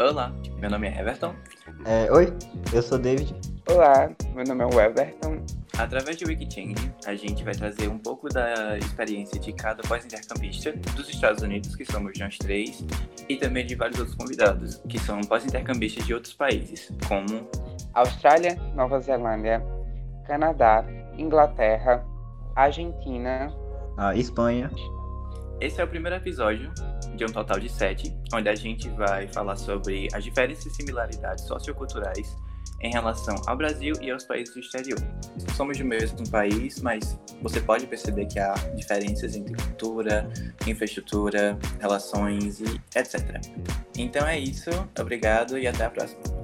Olá, meu nome é Everton. É, oi, eu sou David. Olá, meu nome é Everton. Através do Wikichange, a gente vai trazer um pouco da experiência de cada pós-intercambista dos Estados Unidos, que somos nós três, e também de vários outros convidados, que são pós-intercambistas de outros países, como Austrália, Nova Zelândia, Canadá, Inglaterra, Argentina, a Espanha. Esse é o primeiro episódio de um total de sete, onde a gente vai falar sobre as diferentes similaridades socioculturais em relação ao Brasil e aos países do exterior. Somos do mesmo país, mas você pode perceber que há diferenças entre cultura, infraestrutura, relações e etc. Então é isso, obrigado e até a próxima.